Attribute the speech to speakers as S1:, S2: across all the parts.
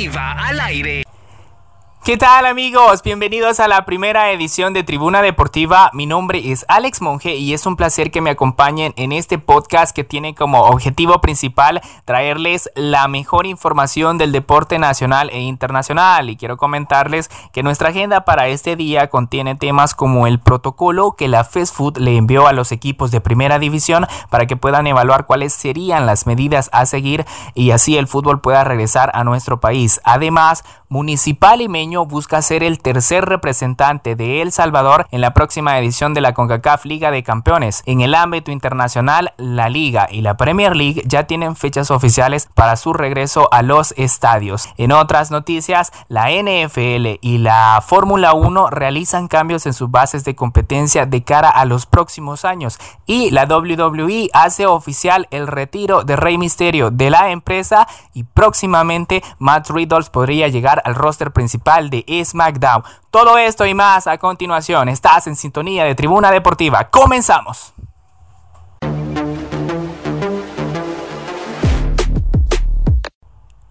S1: Deportiva al aire.
S2: ¿Qué tal amigos? Bienvenidos a la primera edición de Tribuna Deportiva. Mi nombre es Alex Monge y es un placer que me acompañen en este podcast que tiene como objetivo principal traerles la mejor información del deporte nacional e internacional. Y quiero comentarles que nuestra agenda para este día contiene temas como el protocolo que la Fast Food le envió a los equipos de primera división para que puedan evaluar cuáles serían las medidas a seguir y así el fútbol pueda regresar a nuestro país. Además, Municipal Imeño busca ser el tercer representante de El Salvador en la próxima edición de la CONCACAF Liga de Campeones. En el ámbito internacional, la Liga y la Premier League ya tienen fechas oficiales para su regreso a los estadios. En otras noticias, la NFL y la Fórmula 1 realizan cambios en sus bases de competencia de cara a los próximos años y la WWE hace oficial el retiro de Rey Misterio de la empresa y próximamente Matt Riddle podría llegar al roster principal de SmackDown. Todo esto y más a continuación. Estás en sintonía de Tribuna Deportiva. Comenzamos.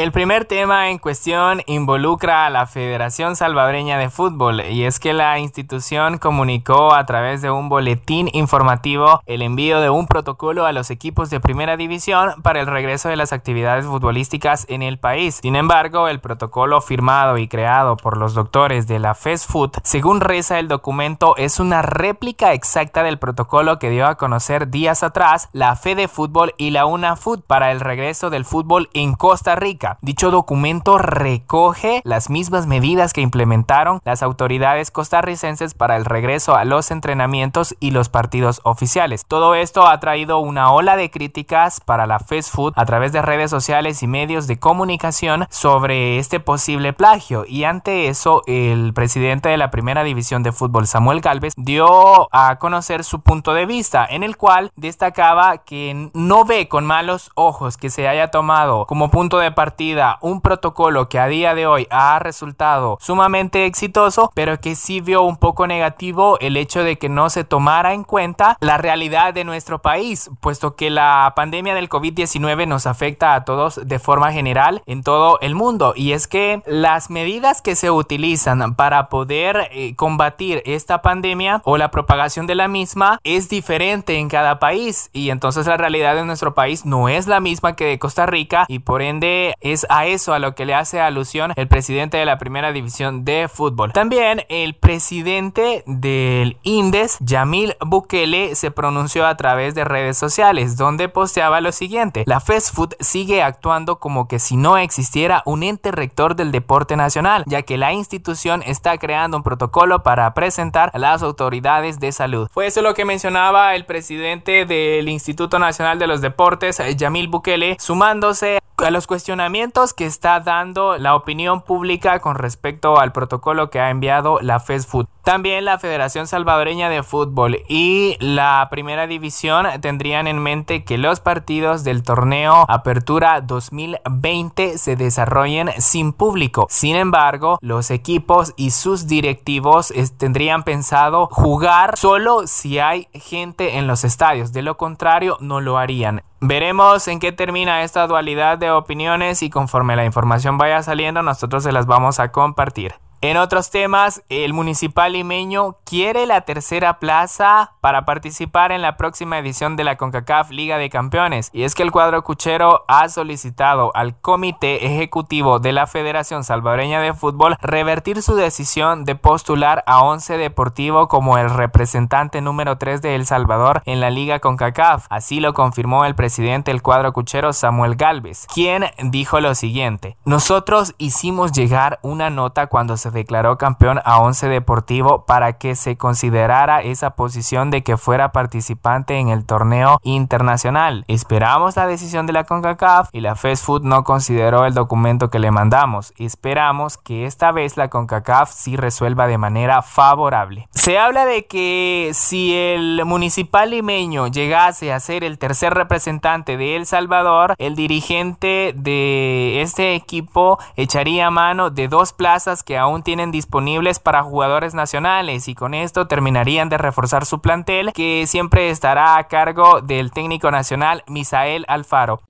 S2: El primer tema en cuestión involucra a la Federación Salvadoreña de Fútbol y es que la institución comunicó a través de un boletín informativo el envío de un protocolo a los equipos de primera división para el regreso de las actividades futbolísticas en el país. Sin embargo, el protocolo firmado y creado por los doctores de la Food, según reza el documento, es una réplica exacta del protocolo que dio a conocer días atrás la Fede Fútbol y la UNAFUT para el regreso del fútbol en Costa Rica. Dicho documento recoge las mismas medidas que implementaron las autoridades costarricenses para el regreso a los entrenamientos y los partidos oficiales. Todo esto ha traído una ola de críticas para la fast food a través de redes sociales y medios de comunicación sobre este posible plagio y ante eso el presidente de la primera división de fútbol Samuel Galvez dio a conocer su punto de vista en el cual destacaba que no ve con malos ojos que se haya tomado como punto de partida un protocolo que a día de hoy ha resultado sumamente exitoso, pero que sí vio un poco negativo el hecho de que no se tomara en cuenta la realidad de nuestro país, puesto que la pandemia del COVID-19 nos afecta a todos de forma general en todo el mundo. Y es que las medidas que se utilizan para poder eh, combatir esta pandemia o la propagación de la misma es diferente en cada país. Y entonces la realidad de nuestro país no es la misma que de Costa Rica y por ende es a eso a lo que le hace alusión el presidente de la primera división de fútbol. También el presidente del Indes, Yamil Bukele, se pronunció a través de redes sociales donde posteaba lo siguiente. La food sigue actuando como que si no existiera un ente rector del deporte nacional, ya que la institución está creando un protocolo para presentar a las autoridades de salud. Fue eso lo que mencionaba el presidente del Instituto Nacional de los Deportes, Yamil Bukele, sumándose a los cuestionamientos que está dando la opinión pública con respecto al protocolo que ha enviado la Food. También la Federación Salvadoreña de Fútbol y la Primera División tendrían en mente que los partidos del torneo Apertura 2020 se desarrollen sin público. Sin embargo, los equipos y sus directivos tendrían pensado jugar solo si hay gente en los estadios. De lo contrario, no lo harían. Veremos en qué termina esta dualidad de opiniones y conforme la información vaya saliendo nosotros se las vamos a compartir. En otros temas, el municipal limeño quiere la tercera plaza para participar en la próxima edición de la CONCACAF Liga de Campeones. Y es que el cuadro cuchero ha solicitado al Comité Ejecutivo de la Federación Salvadoreña de Fútbol revertir su decisión de postular a Once Deportivo como el representante número 3 de El Salvador en la Liga CONCACAF. Así lo confirmó el presidente del cuadro cuchero Samuel Galvez, quien dijo lo siguiente: Nosotros hicimos llegar una nota cuando se declaró campeón a Once Deportivo para que se considerara esa posición de que fuera participante en el torneo internacional. Esperamos la decisión de la CONCACAF y la Fast Food no consideró el documento que le mandamos. Esperamos que esta vez la CONCACAF sí resuelva de manera favorable. Se habla de que si el municipal limeño llegase a ser el tercer representante de El Salvador, el dirigente de este equipo echaría mano de dos plazas que aún tienen disponibles para jugadores nacionales y con esto terminarían de reforzar su plantel que siempre estará a cargo del técnico nacional Misael Alfaro.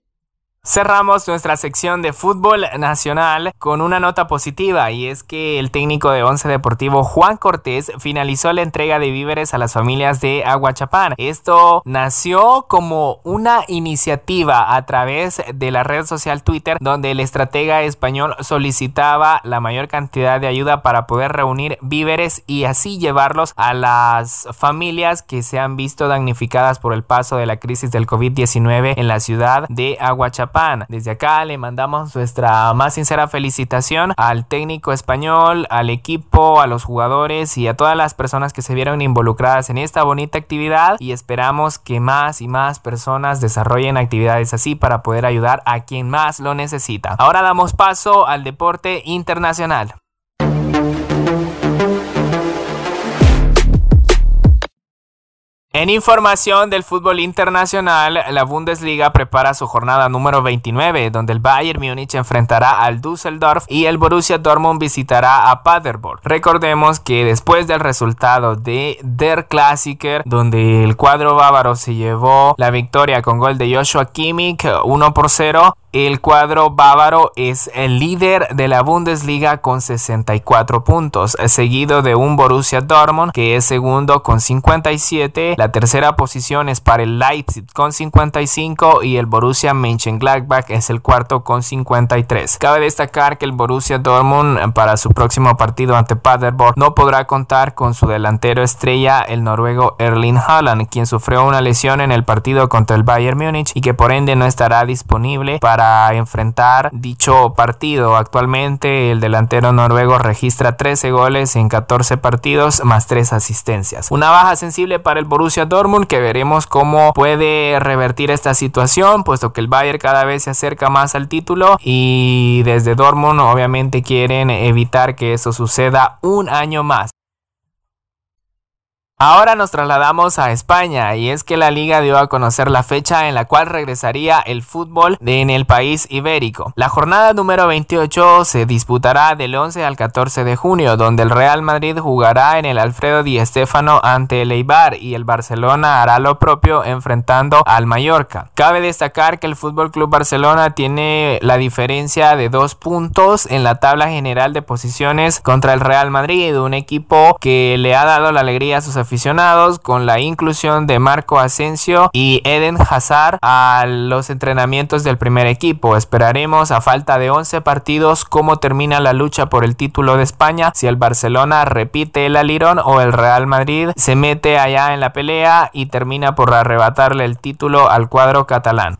S2: Cerramos nuestra sección de fútbol nacional con una nota positiva y es que el técnico de Once Deportivo Juan Cortés finalizó la entrega de víveres a las familias de Aguachapán. Esto nació como una iniciativa a través de la red social Twitter donde el estratega español solicitaba la mayor cantidad de ayuda para poder reunir víveres y así llevarlos a las familias que se han visto damnificadas por el paso de la crisis del COVID-19 en la ciudad de Aguachapán desde acá le mandamos nuestra más sincera felicitación al técnico español, al equipo, a los jugadores y a todas las personas que se vieron involucradas en esta bonita actividad y esperamos que más y más personas desarrollen actividades así para poder ayudar a quien más lo necesita. Ahora damos paso al deporte internacional. En información del fútbol internacional, la Bundesliga prepara su jornada número 29, donde el Bayern Múnich enfrentará al Düsseldorf y el Borussia Dortmund visitará a Paderborn. Recordemos que después del resultado de Der Klassiker, donde el cuadro bávaro se llevó la victoria con gol de Joshua Kimmich 1 por 0, el cuadro bávaro es el líder de la Bundesliga con 64 puntos, seguido de un Borussia Dortmund que es segundo con 57. La tercera posición es para el Leipzig con 55 y el Borussia Mönchengladbach es el cuarto con 53. Cabe destacar que el Borussia Dortmund para su próximo partido ante Paderborn no podrá contar con su delantero estrella el noruego Erling Haaland, quien sufrió una lesión en el partido contra el Bayern Múnich y que por ende no estará disponible para enfrentar dicho partido. Actualmente el delantero noruego registra 13 goles en 14 partidos más 3 asistencias. Una baja sensible para el Borussia Dortmund que veremos cómo puede revertir esta situación puesto que el Bayern cada vez se acerca más al título y desde Dortmund obviamente quieren evitar que eso suceda un año más. Ahora nos trasladamos a España y es que la liga dio a conocer la fecha en la cual regresaría el fútbol en el país ibérico. La jornada número 28 se disputará del 11 al 14 de junio, donde el Real Madrid jugará en el Alfredo Di Stéfano ante el Eibar y el Barcelona hará lo propio enfrentando al Mallorca. Cabe destacar que el Fútbol Club Barcelona tiene la diferencia de dos puntos en la tabla general de posiciones contra el Real Madrid, un equipo que le ha dado la alegría a sus aficionados con la inclusión de Marco Asensio y Eden Hazard a los entrenamientos del primer equipo. Esperaremos a falta de 11 partidos cómo termina la lucha por el título de España, si el Barcelona repite el alirón o el Real Madrid se mete allá en la pelea y termina por arrebatarle el título al cuadro catalán.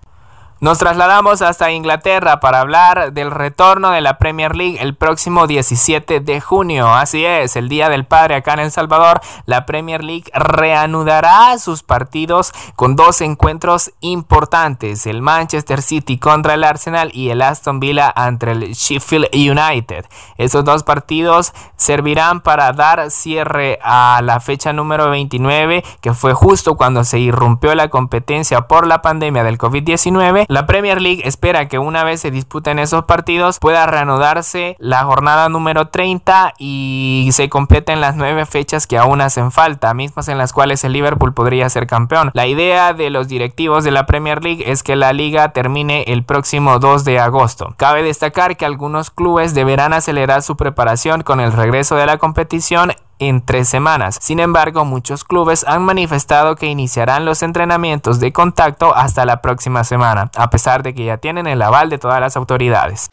S2: Nos trasladamos hasta Inglaterra para hablar del retorno de la Premier League el próximo 17 de junio. Así es, el Día del Padre acá en El Salvador, la Premier League reanudará sus partidos con dos encuentros importantes, el Manchester City contra el Arsenal y el Aston Villa ante el Sheffield United. Estos dos partidos servirán para dar cierre a la fecha número 29, que fue justo cuando se irrumpió la competencia por la pandemia del COVID-19 la Premier League espera que una vez se disputen esos partidos pueda reanudarse la jornada número 30 y se completen las nueve fechas que aún hacen falta, mismas en las cuales el Liverpool podría ser campeón. La idea de los directivos de la Premier League es que la liga termine el próximo 2 de agosto. Cabe destacar que algunos clubes deberán acelerar su preparación con el regreso de la competición en tres semanas. Sin embargo, muchos clubes han manifestado que iniciarán los entrenamientos de contacto hasta la próxima semana, a pesar de que ya tienen el aval de todas las autoridades.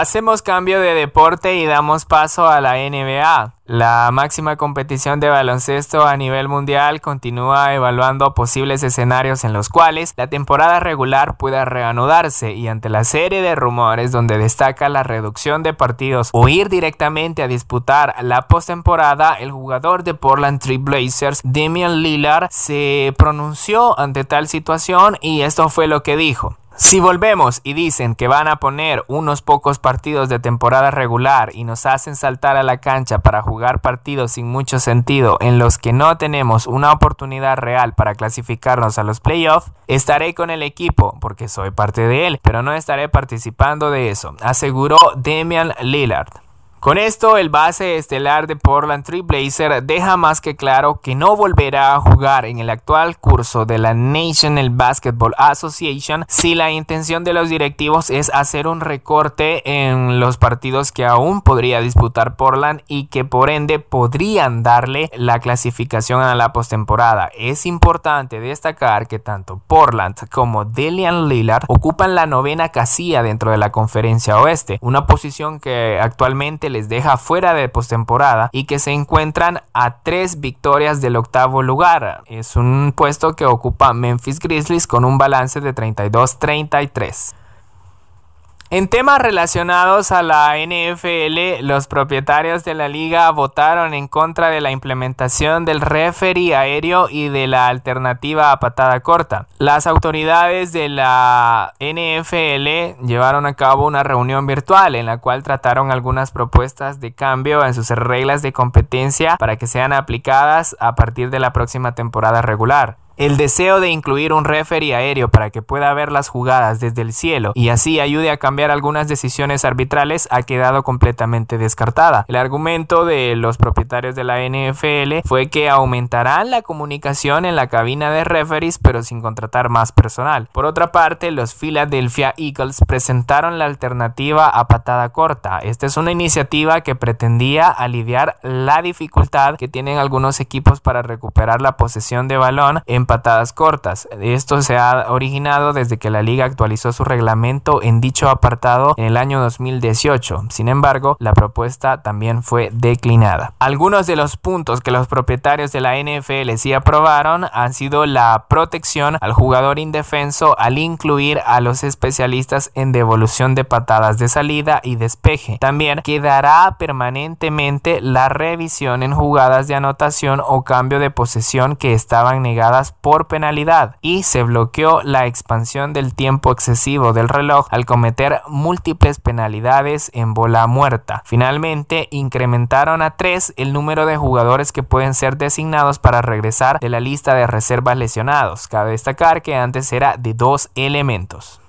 S2: Hacemos cambio de deporte y damos paso a la NBA. La máxima competición de baloncesto a nivel mundial continúa evaluando posibles escenarios en los cuales la temporada regular pueda reanudarse y ante la serie de rumores donde destaca la reducción de partidos o ir directamente a disputar la postemporada, el jugador de Portland Trail Blazers, Damian Lillard, se pronunció ante tal situación y esto fue lo que dijo. Si volvemos y dicen que van a poner unos pocos partidos de temporada regular y nos hacen saltar a la cancha para jugar partidos sin mucho sentido en los que no tenemos una oportunidad real para clasificarnos a los playoffs, estaré con el equipo porque soy parte de él, pero no estaré participando de eso, aseguró Damian Lillard. Con esto, el base estelar de Portland Trail Blazer deja más que claro que no volverá a jugar en el actual curso de la National Basketball Association si la intención de los directivos es hacer un recorte en los partidos que aún podría disputar Portland y que por ende podrían darle la clasificación a la postemporada. Es importante destacar que tanto Portland como Delian Lillard ocupan la novena casilla dentro de la conferencia oeste, una posición que actualmente les deja fuera de postemporada y que se encuentran a tres victorias del octavo lugar. Es un puesto que ocupa Memphis Grizzlies con un balance de 32-33. En temas relacionados a la NFL, los propietarios de la liga votaron en contra de la implementación del referee aéreo y de la alternativa a patada corta. Las autoridades de la NFL llevaron a cabo una reunión virtual en la cual trataron algunas propuestas de cambio en sus reglas de competencia para que sean aplicadas a partir de la próxima temporada regular. El deseo de incluir un referee aéreo para que pueda ver las jugadas desde el cielo y así ayude a cambiar algunas decisiones arbitrales ha quedado completamente descartada. El argumento de los propietarios de la NFL fue que aumentarán la comunicación en la cabina de referees pero sin contratar más personal. Por otra parte, los Philadelphia Eagles presentaron la alternativa a patada corta. Esta es una iniciativa que pretendía aliviar la dificultad que tienen algunos equipos para recuperar la posesión de balón en patadas cortas. Esto se ha originado desde que la liga actualizó su reglamento en dicho apartado en el año 2018. Sin embargo, la propuesta también fue declinada. Algunos de los puntos que los propietarios de la NFL sí aprobaron han sido la protección al jugador indefenso al incluir a los especialistas en devolución de patadas de salida y despeje. También quedará permanentemente la revisión en jugadas de anotación o cambio de posesión que estaban negadas por penalidad y se bloqueó la expansión del tiempo excesivo del reloj al cometer múltiples penalidades en bola muerta. Finalmente, incrementaron a tres el número de jugadores que pueden ser designados para regresar de la lista de reservas lesionados. Cabe destacar que antes era de dos elementos.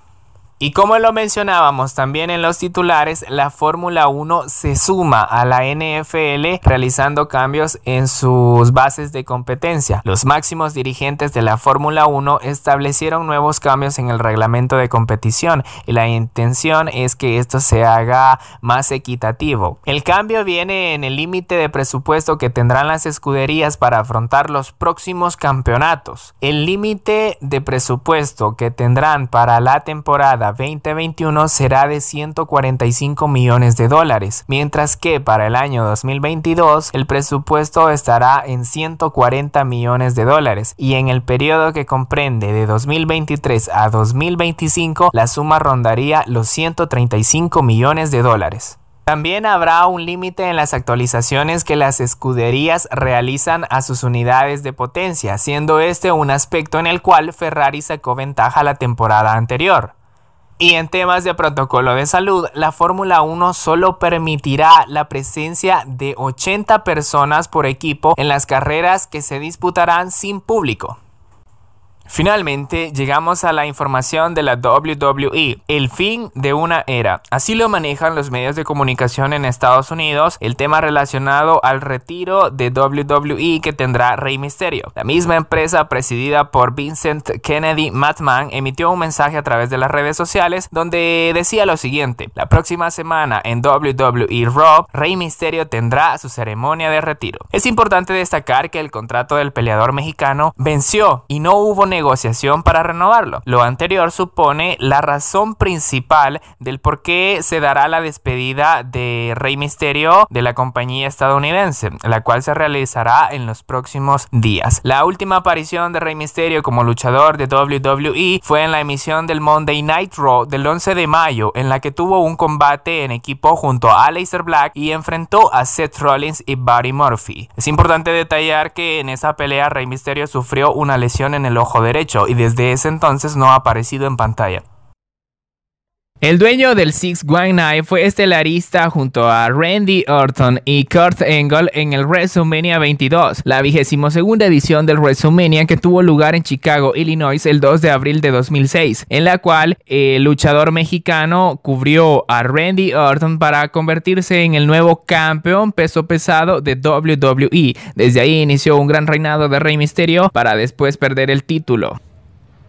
S2: Y como lo mencionábamos también en los titulares, la Fórmula 1 se suma a la NFL realizando cambios en sus bases de competencia. Los máximos dirigentes de la Fórmula 1 establecieron nuevos cambios en el reglamento de competición y la intención es que esto se haga más equitativo. El cambio viene en el límite de presupuesto que tendrán las escuderías para afrontar los próximos campeonatos. El límite de presupuesto que tendrán para la temporada 2021 será de 145 millones de dólares, mientras que para el año 2022 el presupuesto estará en 140 millones de dólares y en el periodo que comprende de 2023 a 2025 la suma rondaría los 135 millones de dólares. También habrá un límite en las actualizaciones que las escuderías realizan a sus unidades de potencia, siendo este un aspecto en el cual Ferrari sacó ventaja la temporada anterior. Y en temas de protocolo de salud, la Fórmula 1 solo permitirá la presencia de 80 personas por equipo en las carreras que se disputarán sin público. Finalmente llegamos a la información de la WWE, el fin de una era. Así lo manejan los medios de comunicación en Estados Unidos, el tema relacionado al retiro de WWE que tendrá Rey Mysterio. La misma empresa presidida por Vincent Kennedy Matman emitió un mensaje a través de las redes sociales donde decía lo siguiente, la próxima semana en WWE Raw, Rey Mysterio tendrá su ceremonia de retiro. Es importante destacar que el contrato del peleador mexicano venció y no hubo negociación negociación para renovarlo. Lo anterior supone la razón principal del por qué se dará la despedida de Rey Misterio de la compañía estadounidense, la cual se realizará en los próximos días. La última aparición de Rey Misterio como luchador de WWE fue en la emisión del Monday Night Raw del 11 de mayo, en la que tuvo un combate en equipo junto a Aleister Black y enfrentó a Seth Rollins y Buddy Murphy. Es importante detallar que en esa pelea Rey Misterio sufrió una lesión en el ojo de derecho y desde ese entonces no ha aparecido en pantalla. El dueño del Six One Night fue estelarista junto a Randy Orton y Kurt Angle en el WrestleMania 22, la vigésimo segunda edición del WrestleMania que tuvo lugar en Chicago, Illinois el 2 de abril de 2006, en la cual el luchador mexicano cubrió a Randy Orton para convertirse en el nuevo campeón peso pesado de WWE. Desde ahí inició un gran reinado de Rey Mysterio para después perder el título.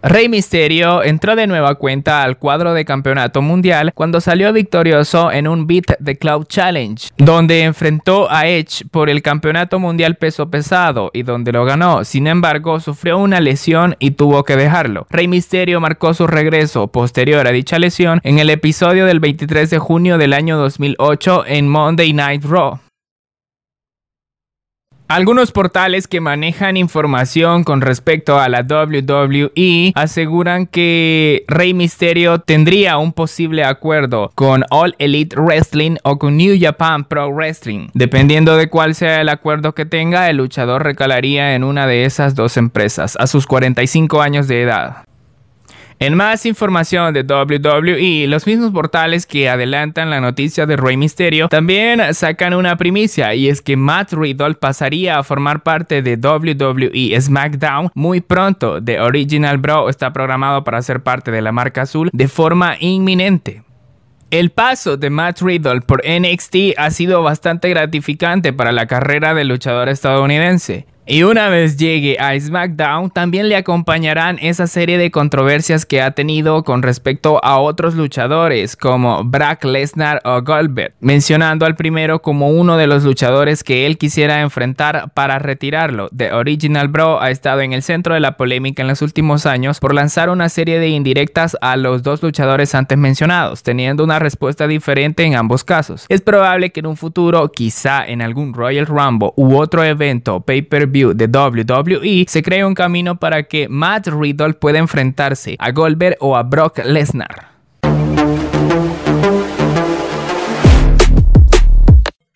S2: Rey Mysterio entró de nueva cuenta al cuadro de campeonato mundial cuando salió victorioso en un Beat the Cloud Challenge, donde enfrentó a Edge por el campeonato mundial peso pesado y donde lo ganó. Sin embargo, sufrió una lesión y tuvo que dejarlo. Rey Mysterio marcó su regreso posterior a dicha lesión en el episodio del 23 de junio del año 2008 en Monday Night Raw. Algunos portales que manejan información con respecto a la WWE aseguran que Rey Mysterio tendría un posible acuerdo con All Elite Wrestling o con New Japan Pro Wrestling. Dependiendo de cuál sea el acuerdo que tenga, el luchador recalaría en una de esas dos empresas a sus 45 años de edad. En más información de WWE, los mismos portales que adelantan la noticia de Rey Mysterio también sacan una primicia y es que Matt Riddle pasaría a formar parte de WWE SmackDown muy pronto. The Original Bro está programado para ser parte de la marca azul de forma inminente. El paso de Matt Riddle por NXT ha sido bastante gratificante para la carrera del luchador estadounidense. Y una vez llegue a SmackDown, también le acompañarán esa serie de controversias que ha tenido con respecto a otros luchadores como Brock Lesnar o Goldberg, mencionando al primero como uno de los luchadores que él quisiera enfrentar para retirarlo. The Original Bro ha estado en el centro de la polémica en los últimos años por lanzar una serie de indirectas a los dos luchadores antes mencionados, teniendo una respuesta diferente en ambos casos. Es probable que en un futuro, quizá en algún Royal Rumble u otro evento pay-per de WWE, se crea un camino para que Matt Riddle pueda enfrentarse a Goldberg o a Brock Lesnar.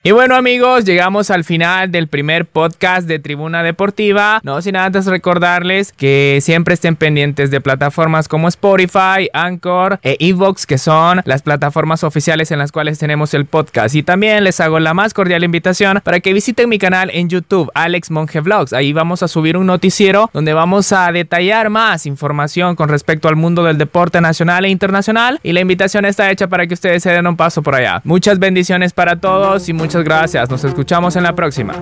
S2: Y bueno amigos, llegamos al final del primer podcast de Tribuna Deportiva. No sin antes recordarles que siempre estén pendientes de plataformas como Spotify, Anchor e Evox, que son las plataformas oficiales en las cuales tenemos el podcast. Y también les hago la más cordial invitación para que visiten mi canal en YouTube, Alex Monge Vlogs. Ahí vamos a subir un noticiero donde vamos a detallar más información con respecto al mundo del deporte nacional e internacional. Y la invitación está hecha para que ustedes se den un paso por allá. Muchas bendiciones para todos y muchas gracias. Nos escuchamos en la próxima.